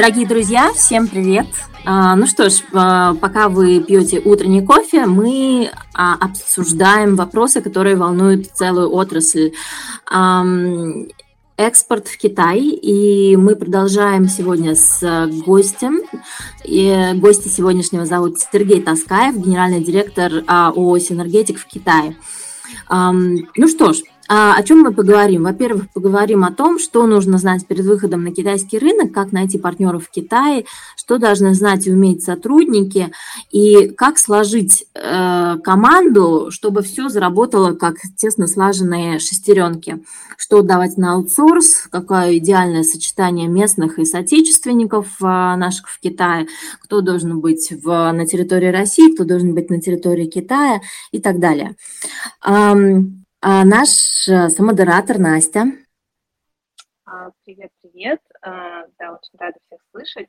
Дорогие друзья, всем привет! А, ну что ж, а, пока вы пьете утренний кофе, мы а, обсуждаем вопросы, которые волнуют целую отрасль. Экспорт в Китай, и мы продолжаем сегодня с гостем. И гости сегодняшнего зовут Сергей Таскаев, генеральный директор ООО «Синергетик» в Китае. Ну что ж, о чем мы поговорим? Во-первых, поговорим о том, что нужно знать перед выходом на китайский рынок, как найти партнеров в Китае, что должны знать и уметь сотрудники, и как сложить э, команду, чтобы все заработало как тесно слаженные шестеренки. Что давать на аутсорс, какое идеальное сочетание местных и соотечественников э, наших в Китае, кто должен быть в, на территории России, кто должен быть на территории Китая и так далее. А наш э, самодератор Настя. А, привет, привет. А, да, очень рада всех слышать.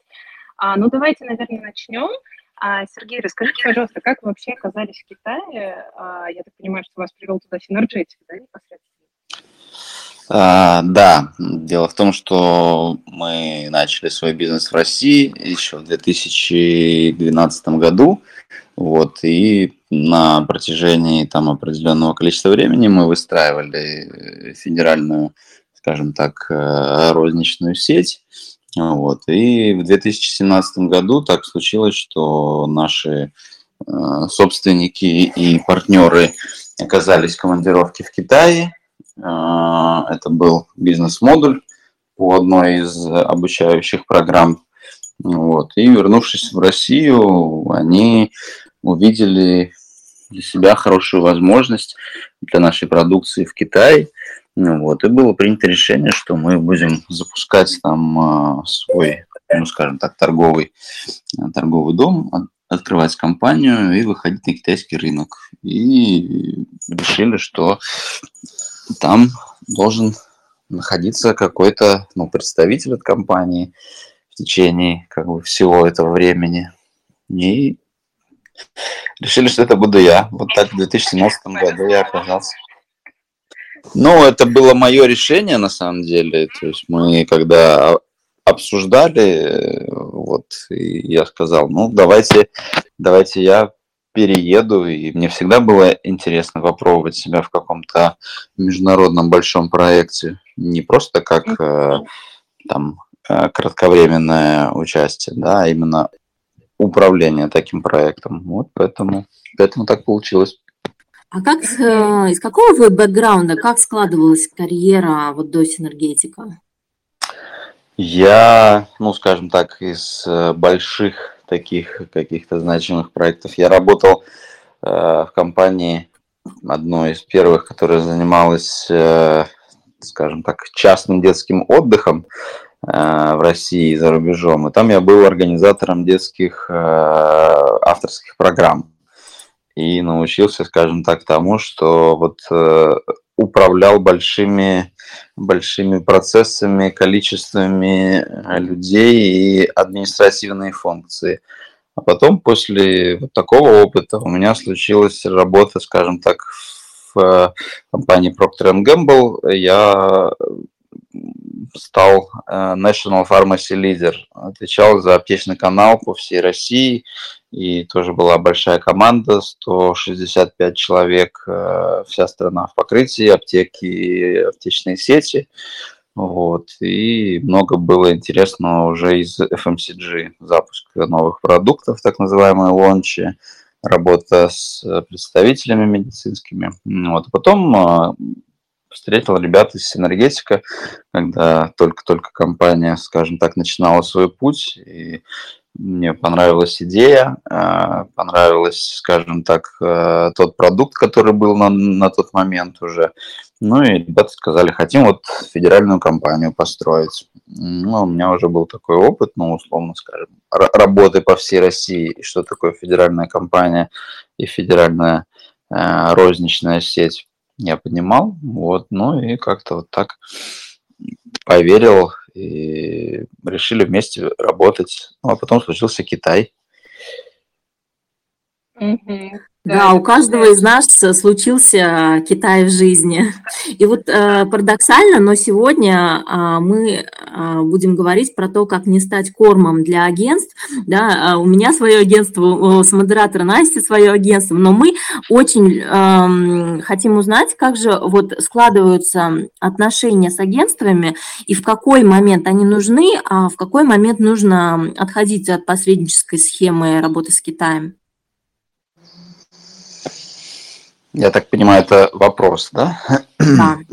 А, ну, давайте, наверное, начнем. Сергей, расскажите, пожалуйста, как вы вообще оказались в Китае? Я так понимаю, что вас привел туда Synergetic, да, непосредственно? А, да, дело в том, что мы начали свой бизнес в России еще в 2012 году. Вот, и на протяжении там определенного количества времени мы выстраивали федеральную, скажем так, э, розничную сеть. Вот, и в 2017 году так случилось, что наши э, собственники и партнеры оказались в командировке в Китае. Э, это был бизнес-модуль по одной из обучающих программ. Вот. И вернувшись в Россию, они увидели для себя хорошую возможность для нашей продукции в Китае. Ну, вот, и было принято решение, что мы будем запускать там э, свой, ну, скажем так, торговый, э, торговый дом, открывать компанию и выходить на китайский рынок. И решили, что там должен находиться какой-то ну, представитель от компании в течение как бы, всего этого времени. И решили, что это буду я. Вот так в 2017 году я оказался. Ну, это было мое решение, на самом деле. То есть мы, когда обсуждали, вот, и я сказал, ну, давайте, давайте я перееду, и мне всегда было интересно попробовать себя в каком-то международном большом проекте, не просто как э, там э, кратковременное участие, да, а именно управления таким проектом. Вот поэтому, поэтому так получилось. А как, э, из какого вы бэкграунда, как складывалась карьера вот до Синергетика? Я, ну, скажем так, из э, больших таких каких-то значимых проектов. Я работал э, в компании, одной из первых, которая занималась, э, скажем так, частным детским отдыхом. Э, в России и за рубежом. И там я был организатором детских э, авторских программ. И научился, скажем так, тому, что вот э, управлял большими, большими процессами, количествами людей и административные функции. А потом, после вот такого опыта, у меня случилась работа, скажем так, в компании Procter Gamble. Я стал э, National Pharmacy Leader, отвечал за аптечный канал по всей России, и тоже была большая команда, 165 человек, э, вся страна в покрытии, аптеки, аптечные сети, вот, и много было интересного уже из FMCG, запуск новых продуктов, так называемые лончи, работа с представителями медицинскими. Вот. Потом э, встретил ребят из Синергетика, когда только-только компания, скажем так, начинала свой путь, и мне понравилась идея, э, понравилась, скажем так, э, тот продукт, который был на, на тот момент уже. Ну и ребята сказали, хотим вот федеральную компанию построить. Ну, у меня уже был такой опыт, ну, условно скажем, работы по всей России, что такое федеральная компания и федеральная э, розничная сеть я понимал, вот, ну и как-то вот так поверил и решили вместе работать. Ну, а потом случился Китай. Угу. Да, у каждого из нас случился Китай в жизни. И вот э, парадоксально, но сегодня э, мы э, будем говорить про то, как не стать кормом для агентств. Да, у меня свое агентство, с модератора Насти свое агентство, но мы очень э, хотим узнать, как же вот складываются отношения с агентствами и в какой момент они нужны, а в какой момент нужно отходить от посреднической схемы работы с Китаем. Я так понимаю, это вопрос, да? Да.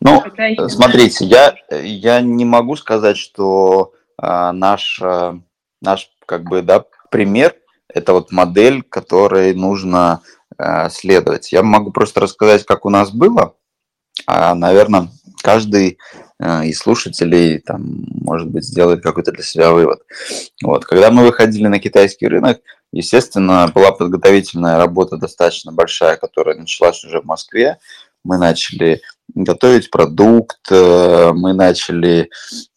Ну, смотрите, я, я не могу сказать, что а, наш, а, наш как бы, да, пример – это вот модель, которой нужно а, следовать. Я могу просто рассказать, как у нас было. А, наверное, каждый а, из слушателей там, может быть, сделает какой-то для себя вывод. Вот. Когда мы выходили на китайский рынок, Естественно, была подготовительная работа достаточно большая, которая началась уже в Москве. Мы начали готовить продукт, э, мы начали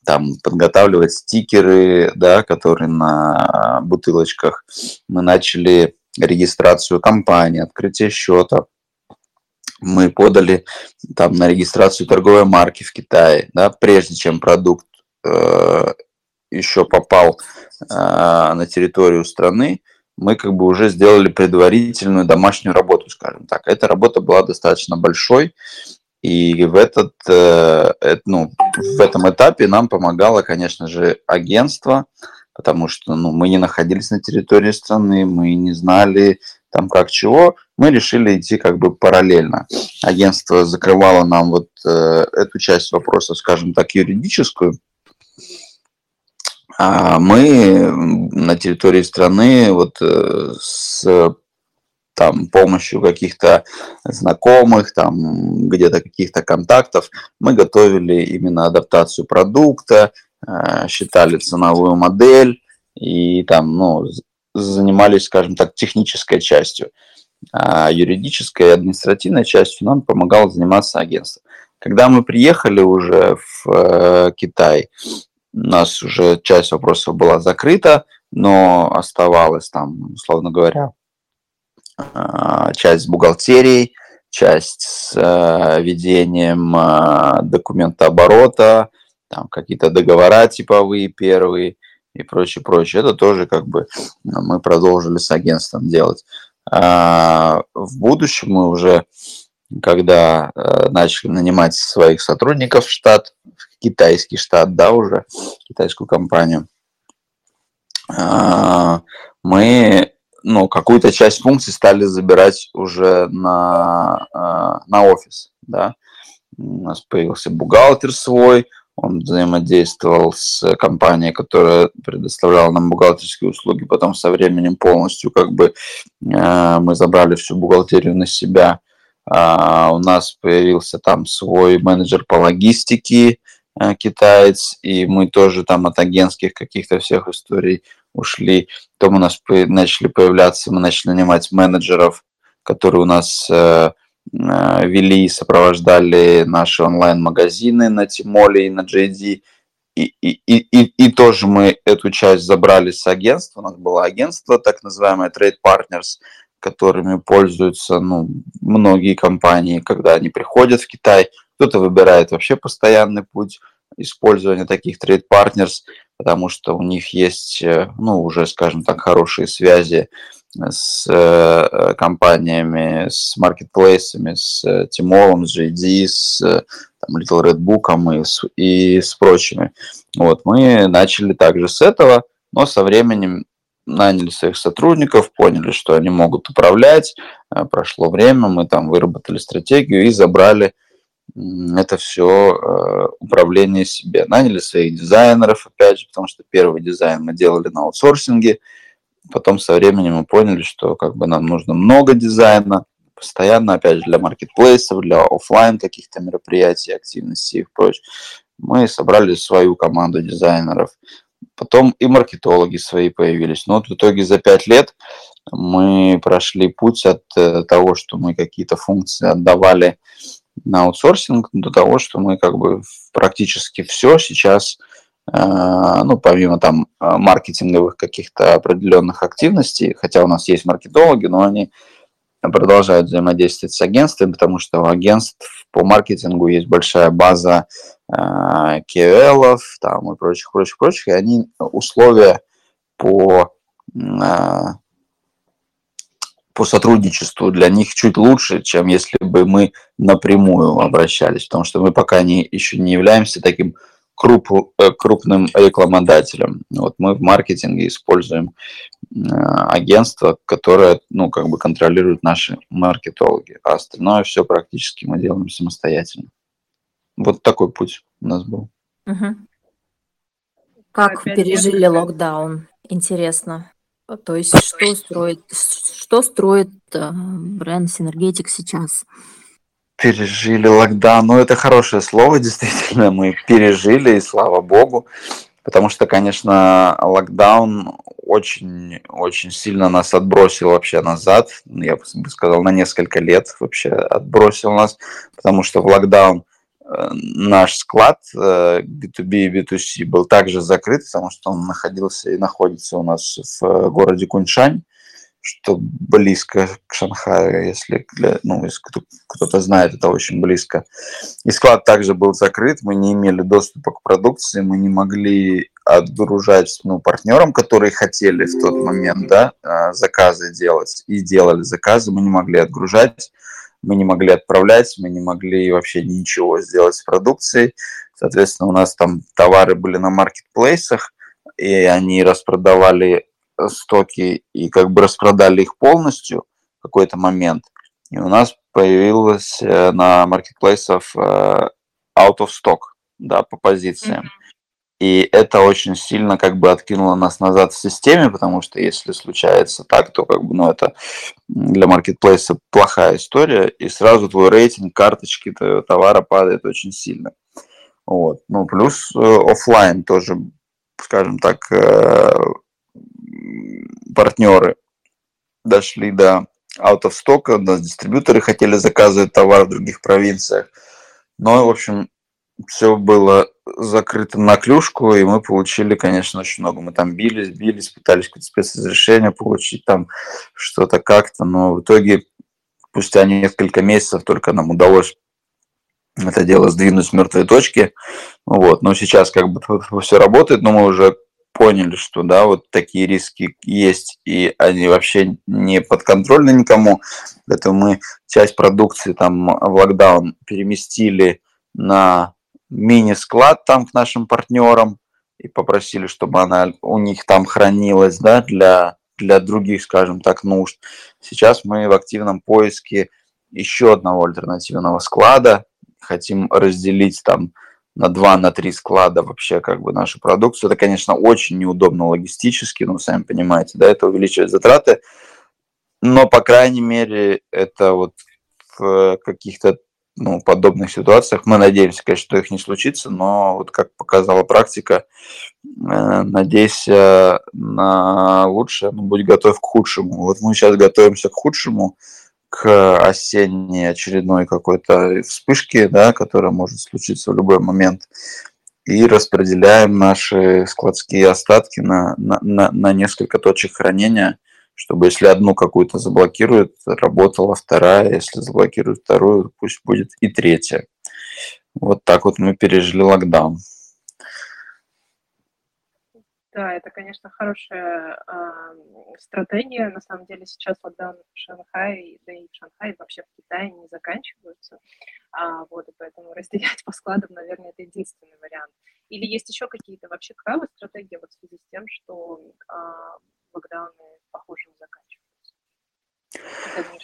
там подготавливать стикеры, да, которые на бутылочках. Мы начали регистрацию компании, открытие счета. Мы подали там на регистрацию торговой марки в Китае, да, прежде чем продукт э, еще попал э, на территорию страны мы как бы уже сделали предварительную домашнюю работу, скажем так. Эта работа была достаточно большой, и в, этот, э, ну, в этом этапе нам помогало, конечно же, агентство, потому что ну, мы не находились на территории страны, мы не знали там как чего, мы решили идти как бы параллельно. Агентство закрывало нам вот э, эту часть вопроса, скажем так, юридическую, а мы на территории страны вот э, с там, помощью каких-то знакомых, там, где-то каких-то контактов, мы готовили именно адаптацию продукта, э, считали ценовую модель и там, ну, занимались, скажем так, технической частью. А юридической и административной частью нам помогало заниматься агентство. Когда мы приехали уже в э, Китай, у нас уже часть вопросов была закрыта, но оставалась там, условно говоря, а, часть с бухгалтерией, часть с э, ведением а, документа оборота, там какие-то договора типовые первые и прочее, прочее. Это тоже как бы мы продолжили с агентством делать. А, в будущем мы уже, когда э, начали нанимать своих сотрудников в штат, китайский штат, да, уже, китайскую компанию, а, мы ну, какую-то часть функций стали забирать уже на, а, на офис, да. У нас появился бухгалтер свой, он взаимодействовал с компанией, которая предоставляла нам бухгалтерские услуги. Потом со временем полностью как бы а, мы забрали всю бухгалтерию на себя. У нас появился там свой менеджер по логистике, Э, китаец, и мы тоже там от агентских каких-то всех историй ушли. Потом у нас начали появляться, мы начали нанимать менеджеров, которые у нас э, э, вели и сопровождали наши онлайн-магазины на Тимоле и на JD. И, и, и, и, и тоже мы эту часть забрали с агентства. У нас было агентство, так называемое Trade Partners, которыми пользуются ну, многие компании, когда они приходят в Китай, кто-то выбирает вообще постоянный путь использования таких трейд-партнерс, потому что у них есть, э, ну, уже, скажем так, хорошие связи с э, компаниями, с маркетплейсами, с э, Тимолом, с JD, с там, Little Red Book и с, и с прочими. Вот, мы начали также с этого, но со временем наняли своих сотрудников, поняли, что они могут управлять. Прошло время, мы там выработали стратегию и забрали это все э, управление себе. Наняли своих дизайнеров, опять же, потому что первый дизайн мы делали на аутсорсинге, потом со временем мы поняли, что как бы нам нужно много дизайна, постоянно, опять же, для маркетплейсов, для офлайн каких-то мероприятий, активностей и прочее. Мы собрали свою команду дизайнеров. Потом и маркетологи свои появились. Но вот в итоге за пять лет мы прошли путь от э, того, что мы какие-то функции отдавали на аутсорсинг до того, что мы как бы практически все сейчас ну, помимо там маркетинговых каких-то определенных активностей, хотя у нас есть маркетологи, но они продолжают взаимодействовать с агентствами, потому что у агентств по маркетингу есть большая база э, KOL там и прочих, прочих, прочих, и они условия по, э, по сотрудничеству для них чуть лучше, чем если бы мы напрямую обращались, потому что мы пока не, еще не являемся таким круп, э, крупным рекламодателем. Вот мы в маркетинге используем э, агентство, которое, ну, как бы контролирует наши маркетологи, а остальное все практически мы делаем самостоятельно. Вот такой путь у нас был. Угу. Как Опять пережили нет. локдаун? Интересно. То есть, что строит, что строит э, бренд Синергетик сейчас? Пережили локдаун. Ну, это хорошее слово, действительно, мы пережили, и слава богу. Потому что, конечно, локдаун очень, очень сильно нас отбросил вообще назад. Я бы сказал, на несколько лет вообще отбросил нас. Потому что в локдаун э, наш склад B2B э, и B2C был также закрыт, потому что он находился и находится у нас в э, городе Куньшань что близко к Шанхаю, если, для, ну, кто-то знает, это очень близко. И склад также был закрыт, мы не имели доступа к продукции, мы не могли отгружать ну, партнерам, которые хотели в тот момент да, а, заказы делать и делали заказы, мы не могли отгружать, мы не могли отправлять, мы не могли вообще ничего сделать с продукцией. Соответственно, у нас там товары были на маркетплейсах, и они распродавали стоки и как бы распродали их полностью в какой-то момент. И у нас появилось э, на маркетплейсах э, out of stock, да, по позициям. И это очень сильно как бы откинуло нас назад в системе, потому что если случается так, то как бы, ну, это для маркетплейса плохая история, и сразу твой рейтинг карточки товара падает очень сильно. Вот. Ну, плюс э, офлайн тоже, скажем так, партнеры дошли до out of stock, у нас дистрибьюторы хотели заказывать товар в других провинциях. Но, в общем, все было закрыто на клюшку, и мы получили, конечно, очень много. Мы там бились, бились, пытались какое-то спецразрешение получить, там что-то как-то, но в итоге спустя несколько месяцев только нам удалось это дело сдвинуть с мертвой точки. Вот. Но сейчас как бы все работает, но мы уже поняли, что да, вот такие риски есть, и они вообще не подконтрольны никому. Поэтому мы часть продукции там в локдаун переместили на мини-склад там к нашим партнерам и попросили, чтобы она у них там хранилась, да, для, для других, скажем так, нужд. Сейчас мы в активном поиске еще одного альтернативного склада, хотим разделить там на 2 на 3 склада вообще как бы нашу продукцию. Это, конечно, очень неудобно логистически, ну, сами понимаете, да, это увеличивает затраты, но, по крайней мере, это вот в каких-то ну, подобных ситуациях. Мы надеемся, конечно, что их не случится, но вот как показала практика, э, надейся на лучшее, но будь готов к худшему. Вот мы сейчас готовимся к худшему, к осенней очередной какой-то вспышке, да, которая может случиться в любой момент, и распределяем наши складские остатки на, на, на, на несколько точек хранения, чтобы если одну какую-то заблокируют, работала вторая, если заблокируют вторую, пусть будет и третья. Вот так вот мы пережили локдаун. Да, это, конечно, хорошая э, стратегия. На самом деле сейчас локдаун в Шанхае, да и в Шанхае, вообще в Китае не заканчиваются. А, вот, и поэтому разделять по складам, наверное, это единственный вариант. Или есть еще какие-то вообще какая стратегии вот в связи с тем, что э, локдауны, похоже, не заканчиваются?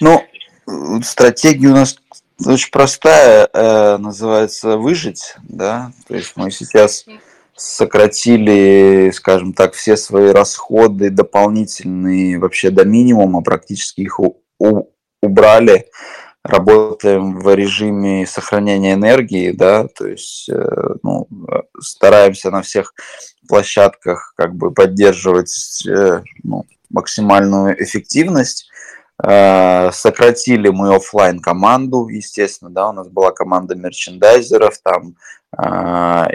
Ну, стратегия у нас очень простая, э, называется выжить, да, то есть мы сейчас сократили, скажем так, все свои расходы дополнительные вообще до минимума, практически их у, у, убрали. Работаем в режиме сохранения энергии, да, то есть э, ну, стараемся на всех площадках как бы поддерживать э, ну, максимальную эффективность. Э, сократили мы офлайн команду, естественно, да, у нас была команда мерчендайзеров там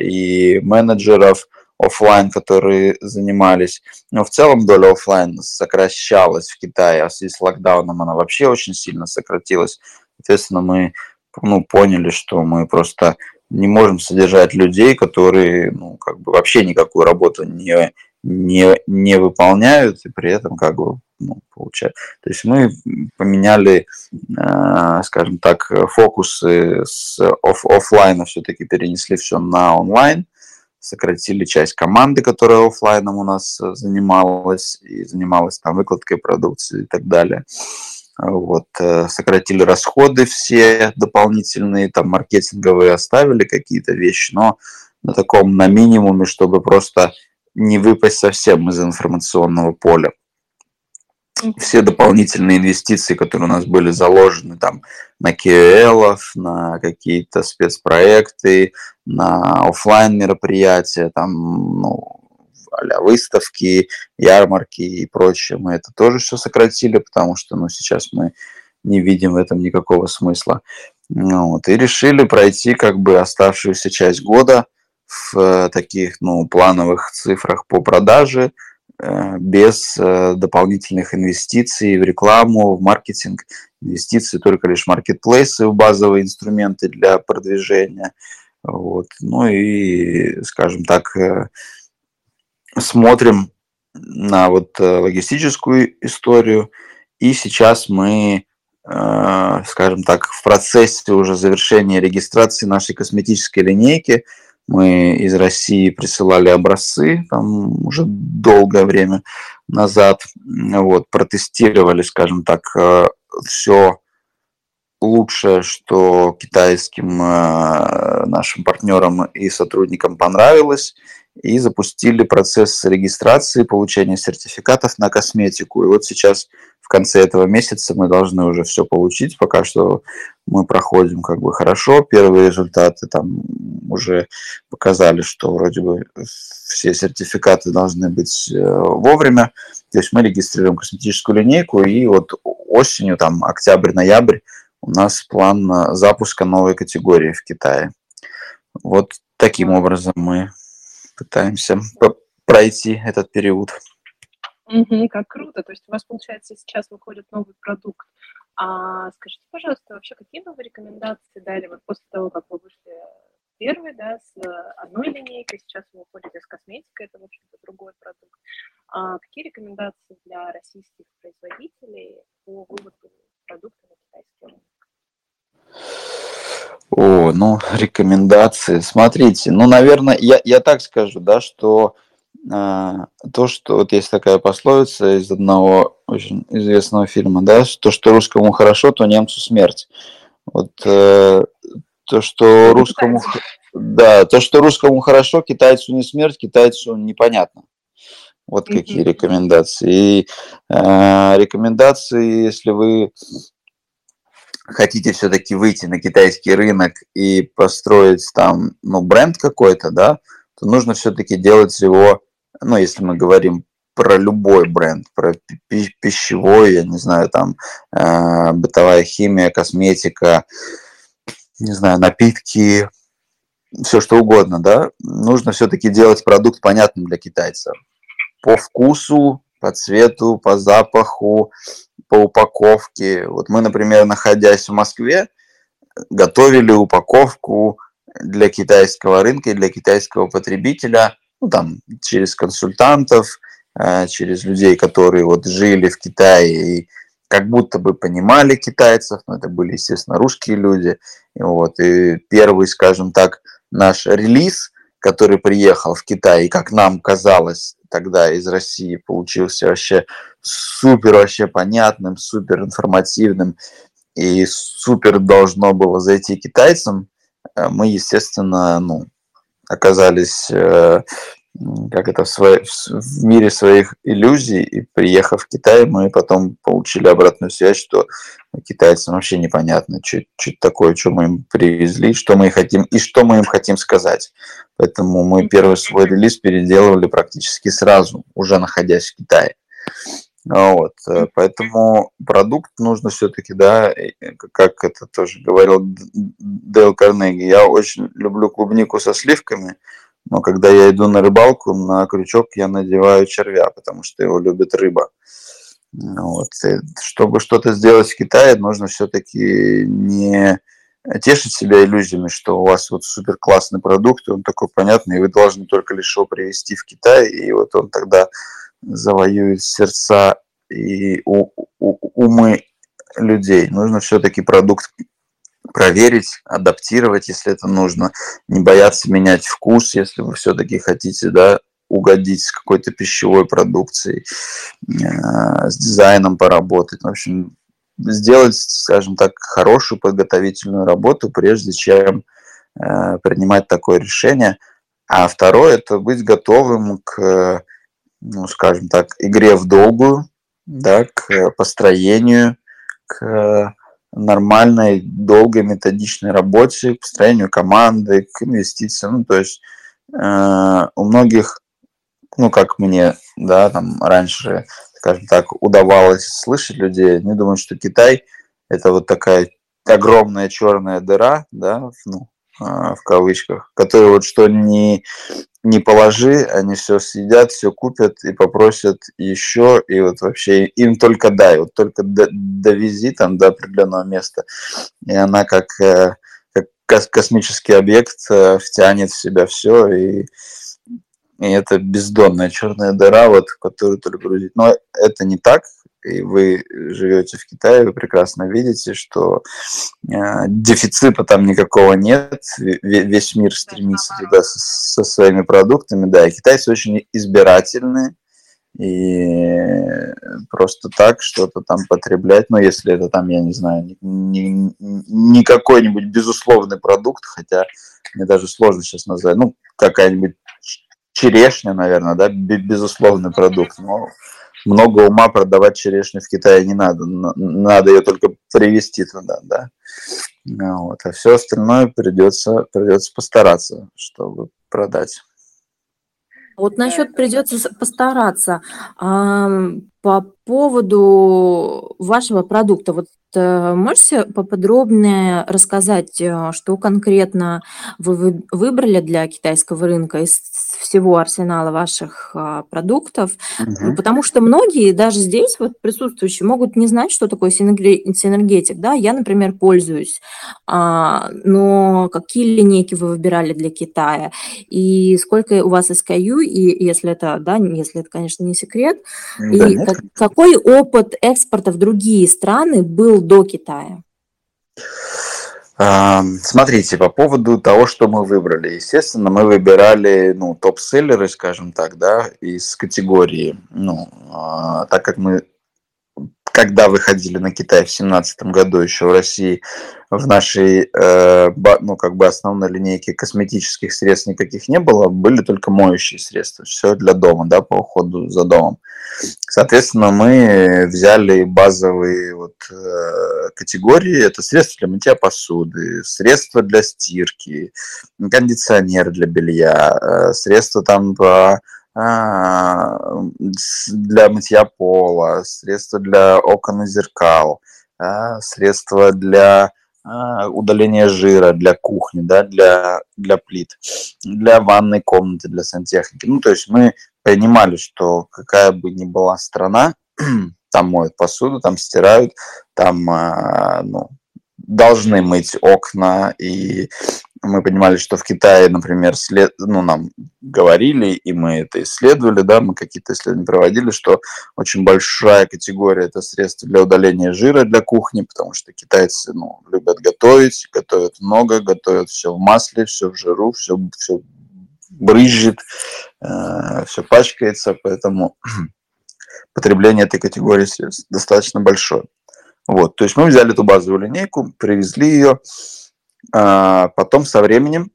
и менеджеров офлайн, которые занимались. Но в целом доля офлайн сокращалась в Китае, а в связи с локдауном она вообще очень сильно сократилась. Соответственно, мы ну, поняли, что мы просто не можем содержать людей, которые ну, как бы вообще никакую работу не, не, не выполняют и при этом как бы ну, получают. То есть мы поменяли, э, скажем так, фокусы с оф офлайна все-таки перенесли все на онлайн, сократили часть команды, которая офлайном у нас занималась и занималась там выкладкой продукции и так далее. Вот, э, сократили расходы все дополнительные, там маркетинговые оставили какие-то вещи, но на таком, на минимуме, чтобы просто не выпасть совсем из информационного поля. Все дополнительные инвестиции, которые у нас были заложены там на KOL, на какие-то спецпроекты, на офлайн мероприятия, там, ну, а выставки, ярмарки и прочее, мы это тоже все сократили, потому что ну, сейчас мы не видим в этом никакого смысла. Ну, вот, и решили пройти как бы оставшуюся часть года в э, таких ну, плановых цифрах по продаже, без э, дополнительных инвестиций в рекламу, в маркетинг, инвестиции только лишь маркетплейсы, в базовые инструменты для продвижения. Вот. Ну и, скажем так, смотрим на вот э, логистическую историю, и сейчас мы, э, скажем так, в процессе уже завершения регистрации нашей косметической линейки. Мы из России присылали образцы, там уже долгое время назад, вот, протестировали, скажем так, э, все лучшее, что китайским нашим партнерам и сотрудникам понравилось – и запустили процесс регистрации, получения сертификатов на косметику. И вот сейчас в конце этого месяца мы должны уже все получить. Пока что мы проходим как бы хорошо. Первые результаты там уже показали, что вроде бы все сертификаты должны быть э, вовремя. То есть мы регистрируем косметическую линейку, и вот осенью, там, октябрь-ноябрь, у нас план запуска новой категории в Китае. Вот таким образом мы пытаемся пройти этот период. Угу, как круто. То есть у вас, получается, сейчас выходит новый продукт. А скажите, пожалуйста, вообще какие вы рекомендации дали вот после того, как вы вышли первый, да, с одной линейкой, сейчас вы уходите с косметикой, это, в общем-то, другой продукт. А какие рекомендации для российских производителей по выводу продукта на китайский рынок? О, ну, рекомендации. Смотрите, ну, наверное, я, я так скажу, да, что э, то, что вот есть такая пословица из одного очень известного фильма, да, то, что русскому хорошо, то немцу смерть. Вот э, то, что русскому, да, то, что русскому хорошо, китайцу не смерть, китайцу непонятно. Вот какие рекомендации. И э, рекомендации, если вы хотите все-таки выйти на китайский рынок и построить там, ну, бренд какой-то, да, то нужно все-таки делать его, ну, если мы говорим про любой бренд, про пищевой, я не знаю, там, э, бытовая химия, косметика, не знаю, напитки, все что угодно, да, нужно все-таки делать продукт понятным для китайцев. По вкусу, по цвету, по запаху, по упаковке. Вот мы, например, находясь в Москве, готовили упаковку для китайского рынка и для китайского потребителя, ну, там, через консультантов, э, через людей, которые вот жили в Китае и как будто бы понимали китайцев, но это были, естественно, русские люди. И вот, и первый, скажем так, наш релиз, который приехал в Китай, и как нам казалось тогда из России, получился вообще супер вообще понятным, супер информативным и супер должно было зайти китайцам, э, мы, естественно, ну, оказались э, как это в, своей, в мире своих иллюзий, и приехав в Китай, мы потом получили обратную связь, что китайцам вообще непонятно, что, что такое, что мы им привезли, что мы хотим и что мы им хотим сказать. Поэтому мы первый свой релиз переделывали практически сразу, уже находясь в Китае. Вот, э, поэтому продукт нужно все-таки, да, как это тоже говорил Дейл Карнеги, я очень люблю клубнику со сливками, но когда я иду на рыбалку, на крючок я надеваю червя, потому что его любит рыба. Вот. И чтобы что-то сделать в Китае, нужно все-таки не тешить себя иллюзиями, что у вас вот супер классный продукт, он такой понятный, и вы должны только лишь его привезти в Китай, и вот он тогда завоюет сердца и умы людей. Нужно все-таки продукт проверить, адаптировать, если это нужно, не бояться менять вкус, если вы все-таки хотите, да, угодить с какой-то пищевой продукцией, э, с дизайном поработать. В общем, сделать, скажем так, хорошую подготовительную работу, прежде чем э, принимать такое решение. А второе – это быть готовым к, ну, скажем так, игре в долгую, да, к построению, к нормальной, долгой, методичной работе, к построению команды, к инвестициям. Ну, то есть э, у многих, ну, как мне, да, там раньше, скажем так, удавалось слышать людей, они думают, что Китай – это вот такая огромная черная дыра, да, ну, в кавычках, которая вот что не не положи, они все съедят, все купят и попросят еще, и вот вообще им только дай, вот только довези там до определенного места, и она как, э, как космический объект э, втянет в себя все, и, и это бездонная черная дыра, вот, которую только грузить. Но это не так, и вы живете в Китае, вы прекрасно видите, что э, дефицита там никакого нет, весь мир стремится туда со, со своими продуктами, да, и китайцы очень избирательные, и просто так что-то там потреблять, ну, если это там, я не знаю, не, не, не какой-нибудь безусловный продукт, хотя мне даже сложно сейчас назвать, ну, какая-нибудь черешня, наверное, да, безусловный продукт, но много ума продавать черешню в Китае не надо. Надо ее только привезти туда, да. Ну вот. А все остальное придется, придется постараться, чтобы продать. Вот насчет придется постараться. По поводу вашего продукта, вот Э, можете поподробнее рассказать, э, что конкретно вы выбрали для китайского рынка из всего арсенала ваших а, продуктов? Угу. Потому что многие, даже здесь вот присутствующие, могут не знать, что такое синергетик. Да? Я, например, пользуюсь, а, но какие линейки вы выбирали для Китая? И сколько у вас SKU, и если это, да, если это, конечно, не секрет, да, и как, какой опыт экспорта в другие страны был до Китая? Смотрите, по поводу того, что мы выбрали. Естественно, мы выбирали ну, топ-селлеры, скажем так, да, из категории, ну, а, так как мы когда выходили на Китай в 2017 году еще в России, в нашей, э, ну, как бы основной линейке косметических средств никаких не было, были только моющие средства, все для дома, да, по уходу за домом. Соответственно, мы взяли базовые вот, э, категории, это средства для мытья посуды, средства для стирки, кондиционер для белья, э, средства там по для мытья пола, средства для окон и зеркал, а, средства для а, удаления жира для кухни, да, для, для плит, для ванной комнаты, для сантехники. Ну, то есть мы понимали, что какая бы ни была страна, там моют посуду, там стирают, там ну, должны мыть окна и мы понимали, что в Китае, например, след... ну, нам говорили, и мы это исследовали, да, мы какие-то исследования проводили, что очень большая категория это средства для удаления жира для кухни, потому что китайцы ну, любят готовить, готовят много, готовят все в масле, все в жиру, все, все брызжет, э, все пачкается, поэтому потребление этой категории средств достаточно большое. Вот, то есть мы взяли эту базовую линейку, привезли ее, а потом со временем,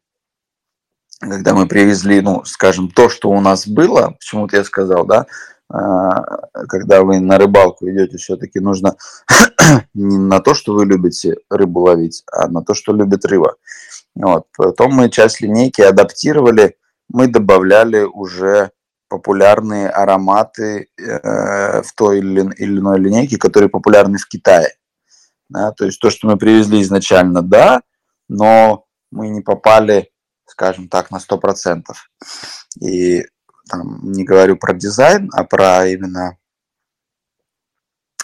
когда мы привезли, ну, скажем, то, что у нас было, почему-то я сказал, да, а, когда вы на рыбалку идете, все-таки нужно не на то, что вы любите рыбу ловить, а на то, что любит рыба. Вот. Потом мы часть линейки адаптировали, мы добавляли уже популярные ароматы э, в той или иной линейке, которые популярны в Китае. Да, то есть то, что мы привезли изначально, да, но мы не попали скажем так, на 100%. И там, не говорю про дизайн, а про именно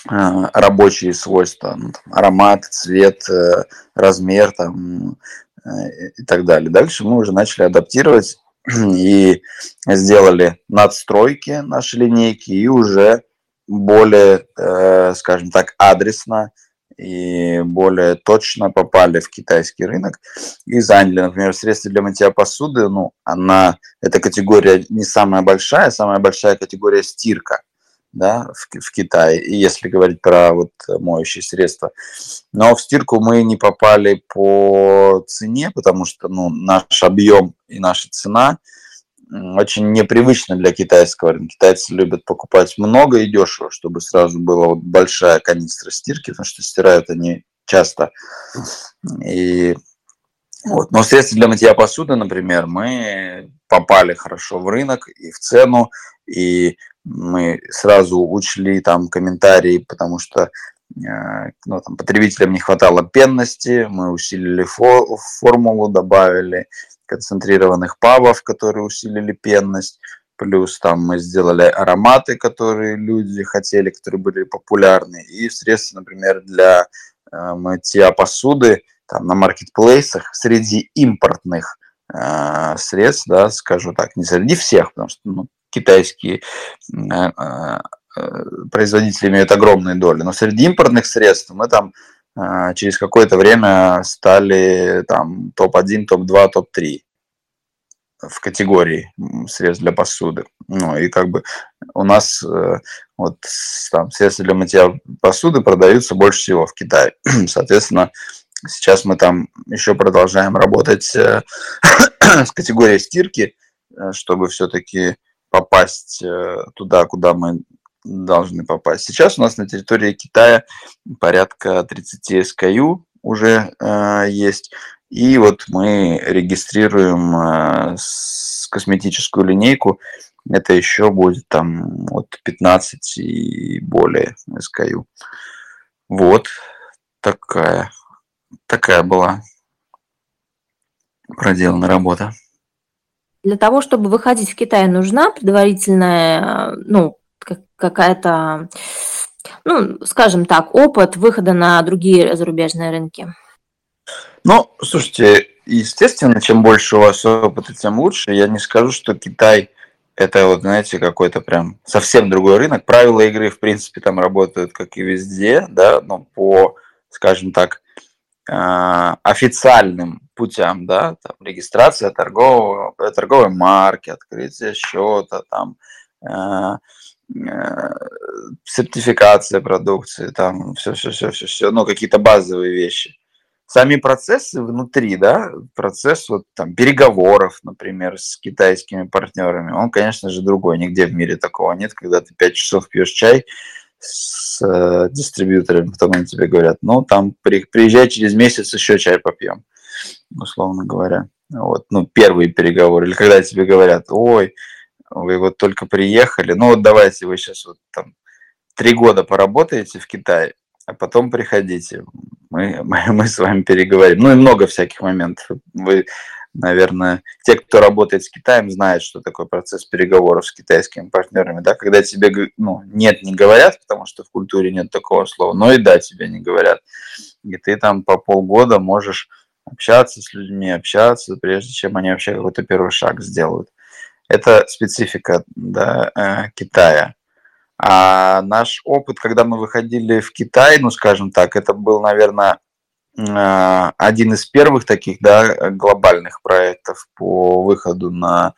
э, рабочие свойства, ну, там, аромат, цвет, э, размер там, э, и так далее. Dальше мы уже начали адаптировать и сделали надстройки нашей линейки и уже более, э, скажем так, адресно и более точно попали в китайский рынок и заняли, например, средства для мытья посуды, ну, она, эта категория не самая большая, самая большая категория стирка, да, в, в Китае, и если говорить про вот моющие средства. Но в стирку мы не попали по цене, потому что, ну, наш объем и наша цена – очень непривычно для китайского рынка. Китайцы любят покупать много и дешево, чтобы сразу была вот большая канистра стирки, потому что стирают они часто. И вот. Но средства для мытья посуды, например, мы попали хорошо в рынок и в цену, и мы сразу учли там комментарии, потому что ну, там, потребителям не хватало пенности, мы усилили фо- формулу, добавили концентрированных пабов, которые усилили пенность. Плюс там мы сделали ароматы, которые люди хотели, которые были популярны. И средства, например, для э, мытья посуды там, на маркетплейсах среди импортных э, средств, да, скажу так, не среди всех, потому что ну, китайские э, э, производители имеют огромные доли, но среди импортных средств мы там а, через какое-то время стали там топ-1, топ-2, топ-3 в категории средств для посуды. Ну, и как бы у нас э, вот там средства для мытья посуды продаются больше всего в Китае. Соответственно, сейчас мы там еще продолжаем работать э, с категорией стирки, э, чтобы все-таки попасть туда, куда мы должны попасть. Сейчас у нас на территории Китая порядка 30 SKU уже э, есть. И вот мы регистрируем э, косметическую линейку. Это еще будет там от 15 и более SKU. Вот такая, такая была проделана работа. Для того, чтобы выходить в Китай, нужна предварительная, ну, какая-то, ну, скажем так, опыт выхода на другие зарубежные рынки? Ну, слушайте, естественно, чем больше у вас опыта, тем лучше. Я не скажу, что Китай это вот, знаете, какой-то прям совсем другой рынок. Правила игры, в принципе, там работают, как и везде, да, но по, скажем так, а, официальным путям, да, там, регистрация торгового, торговой марки, открытие счета, там, а, сертификация продукции, там все, все, все, все, все, ну какие-то базовые вещи. Сами процессы внутри, да, процесс вот там переговоров, например, с китайскими партнерами, он, конечно же, другой. Нигде в мире такого нет, когда ты 5 часов пьешь чай с э, дистрибьюторами, потом они тебе говорят, ну, там при, приезжай через месяц еще чай попьем, условно говоря. Вот, ну, первые переговоры. Или когда тебе говорят, ой, вы вот только приехали, ну вот давайте вы сейчас вот там три года поработаете в Китае, а потом приходите, мы, мы, мы с вами переговорим. Ну и много всяких моментов. Вы, наверное, те, кто работает с Китаем, знают, что такое процесс переговоров с китайскими партнерами, да, когда тебе ну, нет, не говорят, потому что в культуре нет такого слова, но и да, тебе не говорят. И ты там по полгода можешь общаться с людьми, общаться, прежде чем они вообще какой-то первый шаг сделают. Это специфика да, э, Китая. А наш опыт, когда мы выходили в Китай, ну, скажем так, это был, наверное, э, один из первых таких да, глобальных проектов по выходу на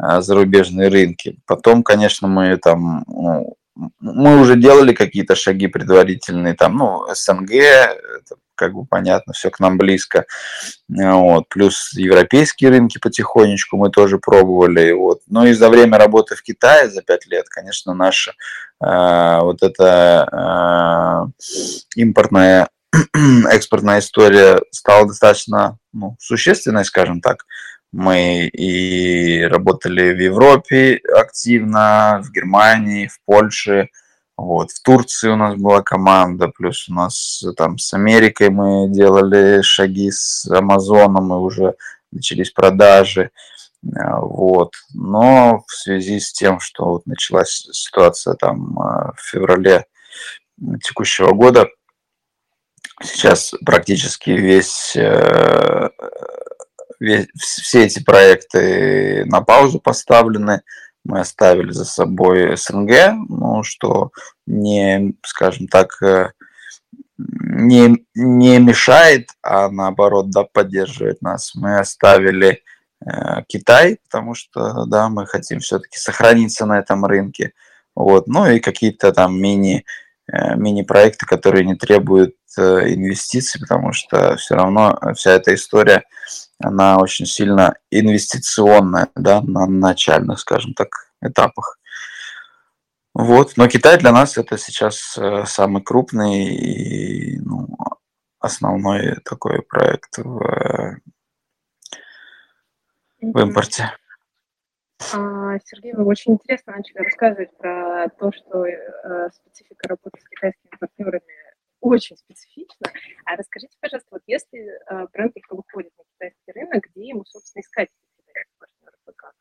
э, зарубежные рынки. Потом, конечно, мы там ну, мы уже делали какие-то шаги предварительные, там, ну, СНГ, как бы понятно, все к нам близко. Вот. Плюс европейские рынки потихонечку мы тоже пробовали. Вот. Но и за время работы в Китае, за пять лет, конечно, наша э, вот эта э, импортная экспортная история стала достаточно ну, существенной, скажем так. Мы и работали в Европе активно, в Германии, в Польше, вот. В Турции у нас была команда, плюс у нас там с Америкой мы делали шаги с Амазоном, мы уже начались продажи. Вот. Но в связи с тем, что вот началась ситуация там в феврале текущего года, сейчас практически весь, весь все эти проекты на паузу поставлены мы оставили за собой СНГ, ну, что не, скажем так, э, не, не мешает, а наоборот, да, поддерживает нас. Мы оставили э, Китай, потому что, да, мы хотим все-таки сохраниться на этом рынке. Вот. Ну и какие-то там мини, э, мини-проекты, которые не требуют э, инвестиций, потому что все равно вся эта история она очень сильно инвестиционная, да, на начальных, скажем так, этапах. Вот, но Китай для нас это сейчас э, самый крупный и ну, основной такой проект в, в импорте. А, Сергей, вы очень интересно начали рассказывать про то, что э, специфика работы с китайскими партнерами очень специфична. А расскажите, пожалуйста, вот если э, бренд только выходит на китайский рынок, где ему, собственно, искать китайских партнеров и как?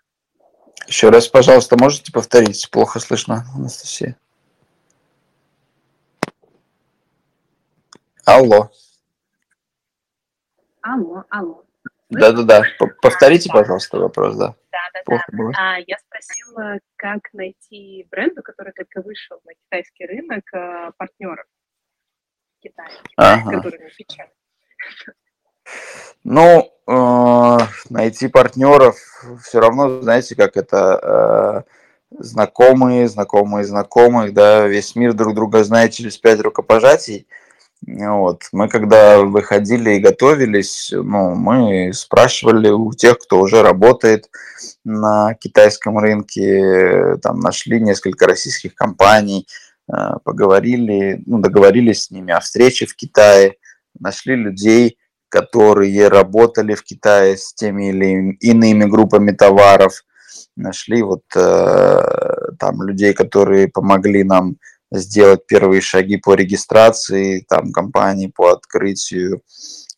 Еще раз, пожалуйста, можете повторить? Плохо слышно, Анастасия. Алло. Алло, алло. Да-да-да. Повторите, пожалуйста, вопрос, да. Да-да-да. А, я спросила, как найти бренду, который только вышел на китайский рынок, э, партнеров Китая, ага. которыми. Ну, э, найти партнеров все равно, знаете, как это э, знакомые, знакомые знакомых, да, весь мир друг друга знает через пять рукопожатий. Вот. Мы когда выходили и готовились, ну, мы спрашивали у тех, кто уже работает на китайском рынке, там нашли несколько российских компаний, поговорили, ну, договорились с ними о встрече в Китае, нашли людей, которые работали в Китае с теми или иными группами товаров, нашли вот э, там людей, которые помогли нам сделать первые шаги по регистрации там компании, по открытию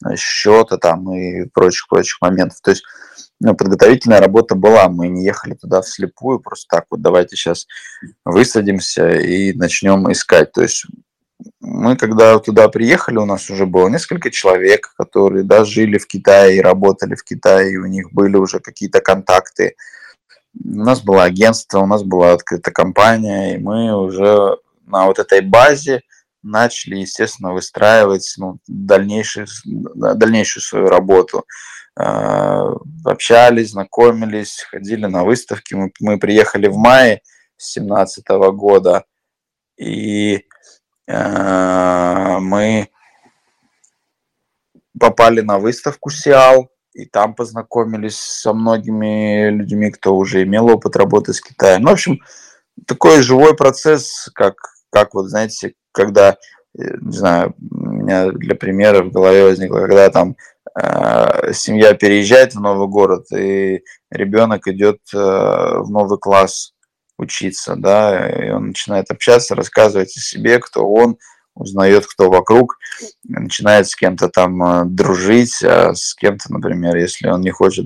э, счета там и прочих-прочих моментов. То есть ну, подготовительная работа была, мы не ехали туда вслепую, просто так вот давайте сейчас высадимся и начнем искать. То есть мы когда туда приехали, у нас уже было несколько человек, которые да, жили в Китае и работали в Китае, и у них были уже какие-то контакты. У нас было агентство, у нас была открыта компания, и мы уже на вот этой базе начали, естественно, выстраивать ну, дальнейшую, дальнейшую свою работу. А, общались, знакомились, ходили на выставки. Мы, мы приехали в мае 2017 года, и Э, мы попали на выставку Сиал, и там познакомились со многими людьми, кто уже имел опыт работы с Китаем. Ну, в общем, такой живой процесс, как, как вот, знаете, когда, э, не знаю, у меня для примера в голове возникло, когда там э, семья переезжает в новый город, и ребенок идет э, в новый класс учиться, да, и он начинает общаться, рассказывать о себе, кто он, узнает, кто вокруг, начинает с кем-то там э, дружить, а с кем-то, например, если он не хочет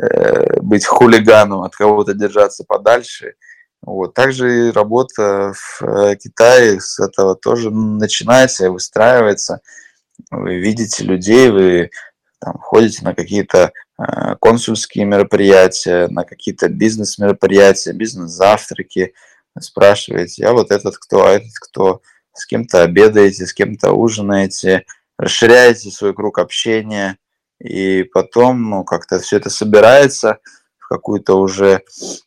э, быть хулиганом, от кого-то держаться подальше. Вот. Также и работа в э, Китае с этого тоже начинается и выстраивается. Вы видите людей, вы там, ходите на какие-то э, консульские мероприятия, на какие-то бизнес-мероприятия, бизнес-завтраки, спрашиваете, а вот этот кто, а этот кто, с кем-то обедаете, с кем-то ужинаете, расширяете свой круг общения, и потом, ну, как-то все это собирается какую-то уже,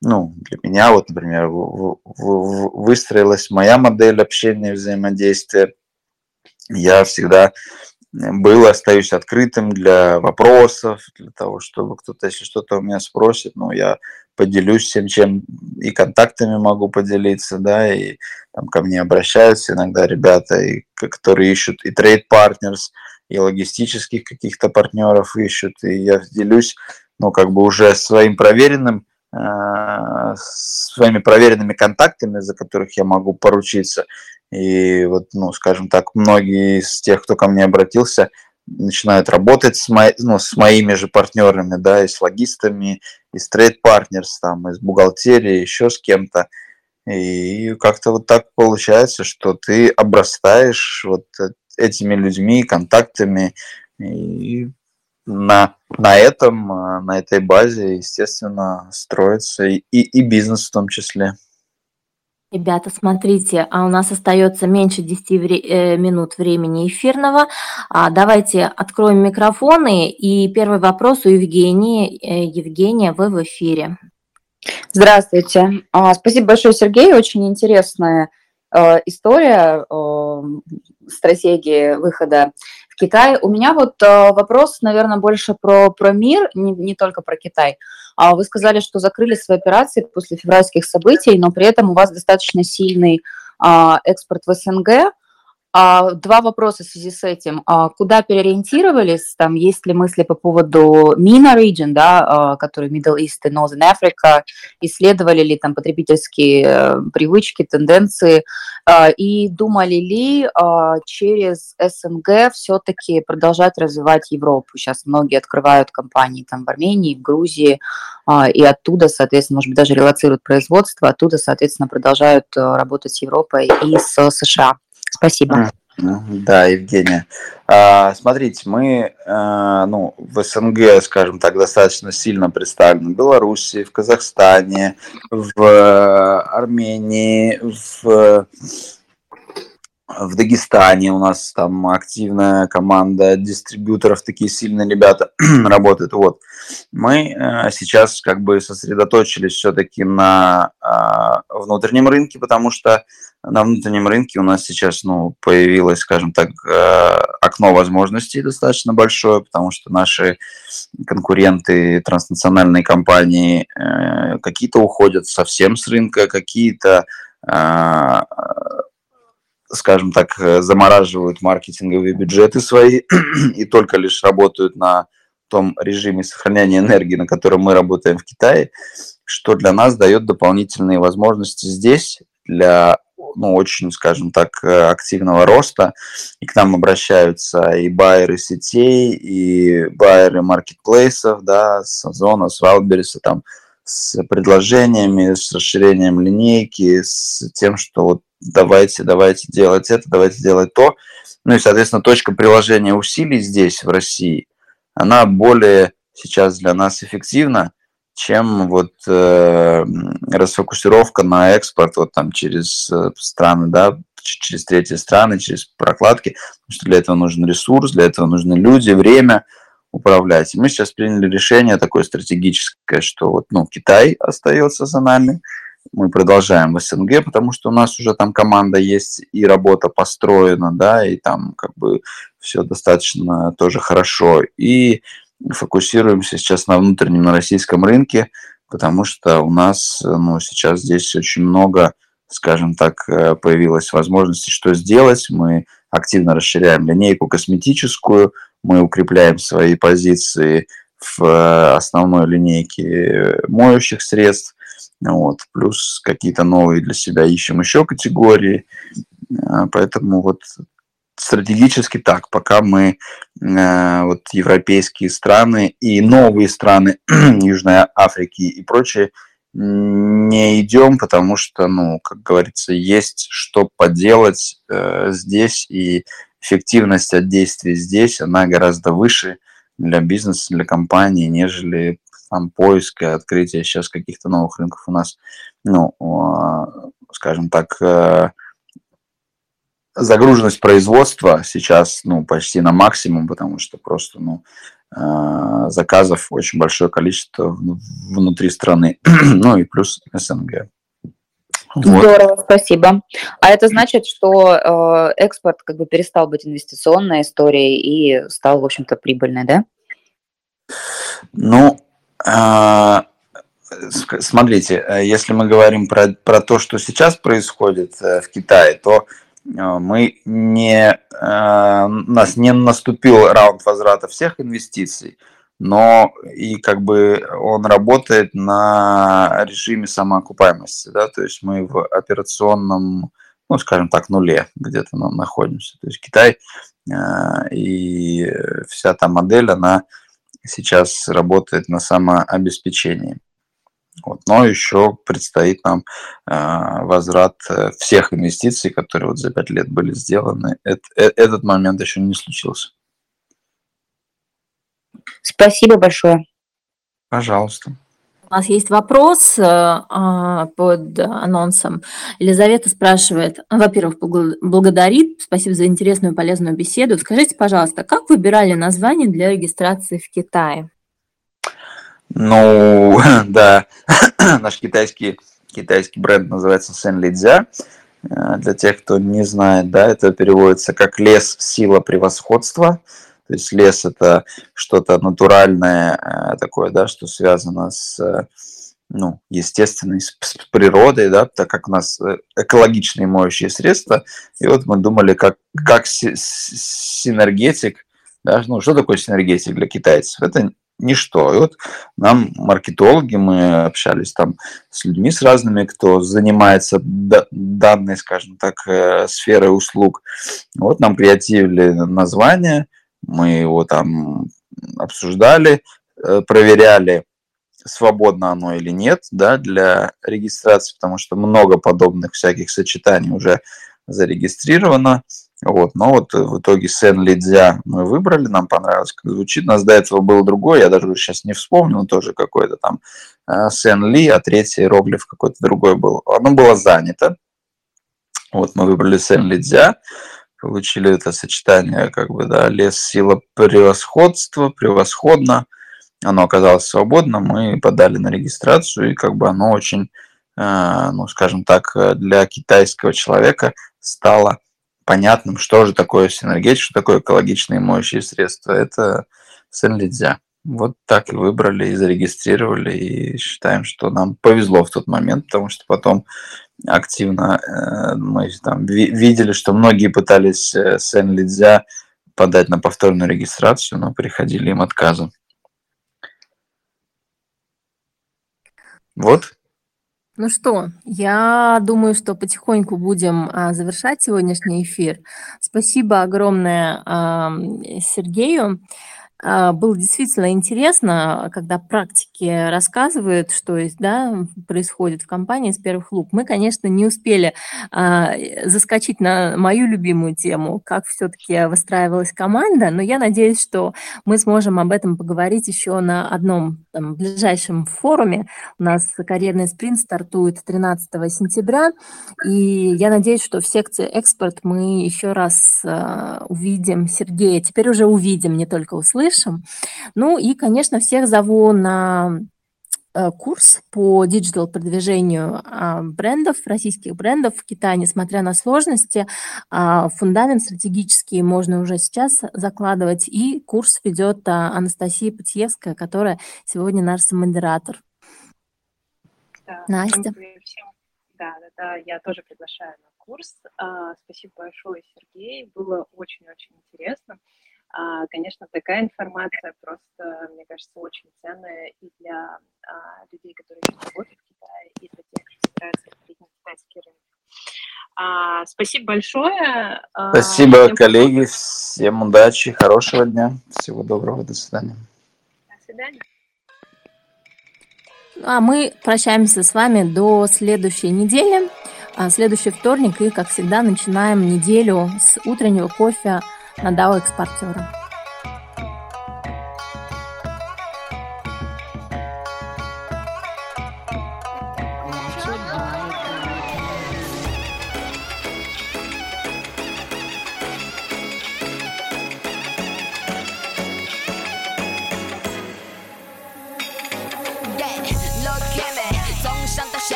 ну, для меня, вот, например, выстроилась моя модель общения, взаимодействия. Я всегда был, остаюсь открытым для вопросов, для того, чтобы кто-то, если что-то у меня спросит, ну, я поделюсь всем, чем и контактами могу поделиться, да, и там ко мне обращаются иногда ребята, и, которые ищут и трейд-партнерс, и логистических каких-то партнеров ищут, и я делюсь, ну, как бы уже своим проверенным, э, своими проверенными контактами, за которых я могу поручиться, и вот, ну, скажем так, многие из тех, кто ко мне обратился, начинают работать с, мо, ну, с моими же партнерами, да, и с логистами, и с трейд партнерс, там, и с бухгалтерией, еще с кем-то. И как-то вот так получается, что ты обрастаешь вот этими людьми, контактами, и на, на этом, на этой базе, естественно, строится и, и, бизнес в том числе. Ребята, смотрите, а у нас остается меньше 10 вре- э, минут времени эфирного. А, давайте откроем микрофоны. И первый вопрос у Евгении. Э, Евгения, вы в эфире. Здравствуйте. А, спасибо большое, Сергей. Очень интересная э, история стратегии выхода Китай. У меня вот э, вопрос, наверное, больше про, про мир, не, не только про Китай. А вы сказали, что закрыли свои операции после февральских событий, но при этом у вас достаточно сильный а, экспорт в СНГ. А, два вопроса в связи с этим. А, куда переориентировались? Там есть ли мысли по поводу MENA region, да, а, который Middle East и Northern Africa? Исследовали ли там потребительские э, привычки, тенденции? И думали ли через СНГ все-таки продолжать развивать Европу? Сейчас многие открывают компании там в Армении, в Грузии, и оттуда, соответственно, может быть, даже релацируют производство, оттуда, соответственно, продолжают э, работать с Европой и с США. Спасибо. Да, Евгения. А, смотрите, мы а, ну, в СНГ, скажем так, достаточно сильно представлены. В Беларуси, в Казахстане, в Армении, в, в Дагестане у нас там активная команда дистрибьюторов, такие сильные ребята работают. Вот. Мы а, сейчас как бы сосредоточились все-таки на внутреннем рынке, потому что на внутреннем рынке у нас сейчас ну, появилось, скажем так, э, окно возможностей достаточно большое, потому что наши конкуренты, транснациональные компании, э, какие-то уходят совсем с рынка, какие-то э, скажем так, замораживают маркетинговые бюджеты свои и только лишь работают на том режиме сохранения энергии, на котором мы работаем в Китае, что для нас дает дополнительные возможности здесь для ну, очень, скажем так, э, активного роста, и к нам обращаются и байеры сетей, и байеры маркетплейсов, да, с Озона, с Валбериса, там, с предложениями, с расширением линейки, с тем, что вот давайте, давайте делать это, давайте делать то. Ну и, соответственно, точка приложения усилий здесь, в России, она более сейчас для нас эффективна, чем вот э, расфокусировка на экспорт вот там через э, страны, да, через третьи страны, через прокладки, потому что для этого нужен ресурс, для этого нужны люди, время управлять. Мы сейчас приняли решение такое стратегическое, что вот, ну, Китай остается за нами, мы продолжаем в СНГ, потому что у нас уже там команда есть и работа построена, да, и там как бы все достаточно тоже хорошо. И фокусируемся сейчас на внутреннем, на российском рынке, потому что у нас ну, сейчас здесь очень много, скажем так, э, появилось возможностей, что сделать. Мы активно расширяем линейку косметическую, мы укрепляем свои позиции в э, основной линейке моющих средств, вот, плюс какие-то новые для себя ищем еще категории. Э, поэтому вот стратегически так, пока мы э, вот европейские страны и новые страны Южной Африки и прочее не идем, потому что, ну, как говорится, есть что поделать э, здесь, и эффективность от действий здесь, она гораздо выше для бизнеса, для компании, нежели там поиск и открытие сейчас каких-то новых рынков у нас, ну, э, скажем так, э, загруженность производства сейчас ну, почти на максимум, потому что просто ну, э, заказов очень большое количество внутри страны, ну и плюс СНГ. Вот. Здорово, спасибо. А это значит, что э, экспорт как бы перестал быть инвестиционной историей и стал, в общем-то, прибыльной, да? Ну, э, смотрите, э, если мы говорим про, про то, что сейчас происходит э, в Китае, то а, мы не, а, у нас не наступил раунд возврата всех инвестиций, но и как бы он работает на режиме самоокупаемости, да, то есть мы в операционном ну, скажем так, нуле где-то мы находимся. То есть Китай и вся та модель, она сейчас работает на самообеспечении. Вот. Но еще предстоит нам э, возврат э, всех инвестиций, которые вот за пять лет были сделаны. Эт, э, этот момент еще не случился. Спасибо большое. Пожалуйста. У нас есть вопрос э, а, под анонсом. Елизавета спрашивает, во-первых, благодарит, спасибо за интересную и полезную беседу. Скажите, пожалуйста, как выбирали название для регистрации в Китае? Ну, да, наш китайский, китайский бренд называется Сен Лидзя. Э, для тех, кто не знает, да, это переводится как лес, сила, превосходство. То есть лес это что-то натуральное э, такое, да, что связано с ну, естественной, с, природой, да, так как у нас э, экологичные моющие средства. И вот мы думали, как, как синергетик, да, ну, что такое синергетик для китайцев? Это ничто. И вот нам маркетологи, мы общались там с людьми, с разными, кто занимается данной, скажем так, э, сферой услуг. Вот нам креативили название, мы его там обсуждали, э, проверяли, свободно оно или нет, да, для регистрации, потому что много подобных всяких сочетаний уже зарегистрировано. Вот, но вот в итоге Сен Лидзя мы выбрали, нам понравилось, как звучит. У нас до этого был другой, я даже сейчас не вспомнил, тоже какой-то там э, Сен Ли, а третий иероглиф какой-то другой был. Оно было занято. Вот мы выбрали Сен Лидзя, получили это сочетание, как бы, да, лес, сила, превосходство, превосходно. Оно оказалось свободно, мы подали на регистрацию, и как бы оно очень, э, ну, скажем так, для китайского человека стало понятным, что же такое синергетика, что такое экологичные моющие средства. Это Сен-Лидзя. Вот так и выбрали, и зарегистрировали, и считаем, что нам повезло в тот момент, потому что потом активно э, мы там ви- видели, что многие пытались э, Сен-Лидзя подать на повторную регистрацию, но приходили им отказы. Вот. Ну что, я думаю, что потихоньку будем а, завершать сегодняшний эфир. Спасибо огромное а, Сергею. А, было действительно интересно, когда практики рассказывают, что да, происходит в компании с первых лук. Мы, конечно, не успели а, заскочить на мою любимую тему, как все-таки выстраивалась команда, но я надеюсь, что мы сможем об этом поговорить еще на одном там, ближайшем форуме. У нас карьерный спринт стартует 13 сентября, и я надеюсь, что в секции «Экспорт» мы еще раз а, увидим Сергея. Теперь уже увидим, не только услышим услышим. Ну и, конечно, всех зову на э, курс по диджитал-продвижению а, брендов, российских брендов в Китае, несмотря на сложности. А, фундамент стратегический можно уже сейчас закладывать. И курс ведет а, Анастасия Путьевская, которая сегодня наш самодератор. Да, Настя. Всем, да, да, да, я тоже приглашаю на курс. Спасибо большое, Сергей. Было очень-очень интересно. А, конечно, такая информация просто, мне кажется, очень ценная и для а, людей, которые работают в Китае, и для тех, кто собирается входить на китайский рынок. А, спасибо большое. Спасибо, всем коллеги. Всем удачи, хорошего дня. Всего доброго. До свидания. До свидания. А мы прощаемся с вами до следующей недели. Следующий вторник и, как всегда, начинаем неделю с утреннего кофе на DAO экспортера.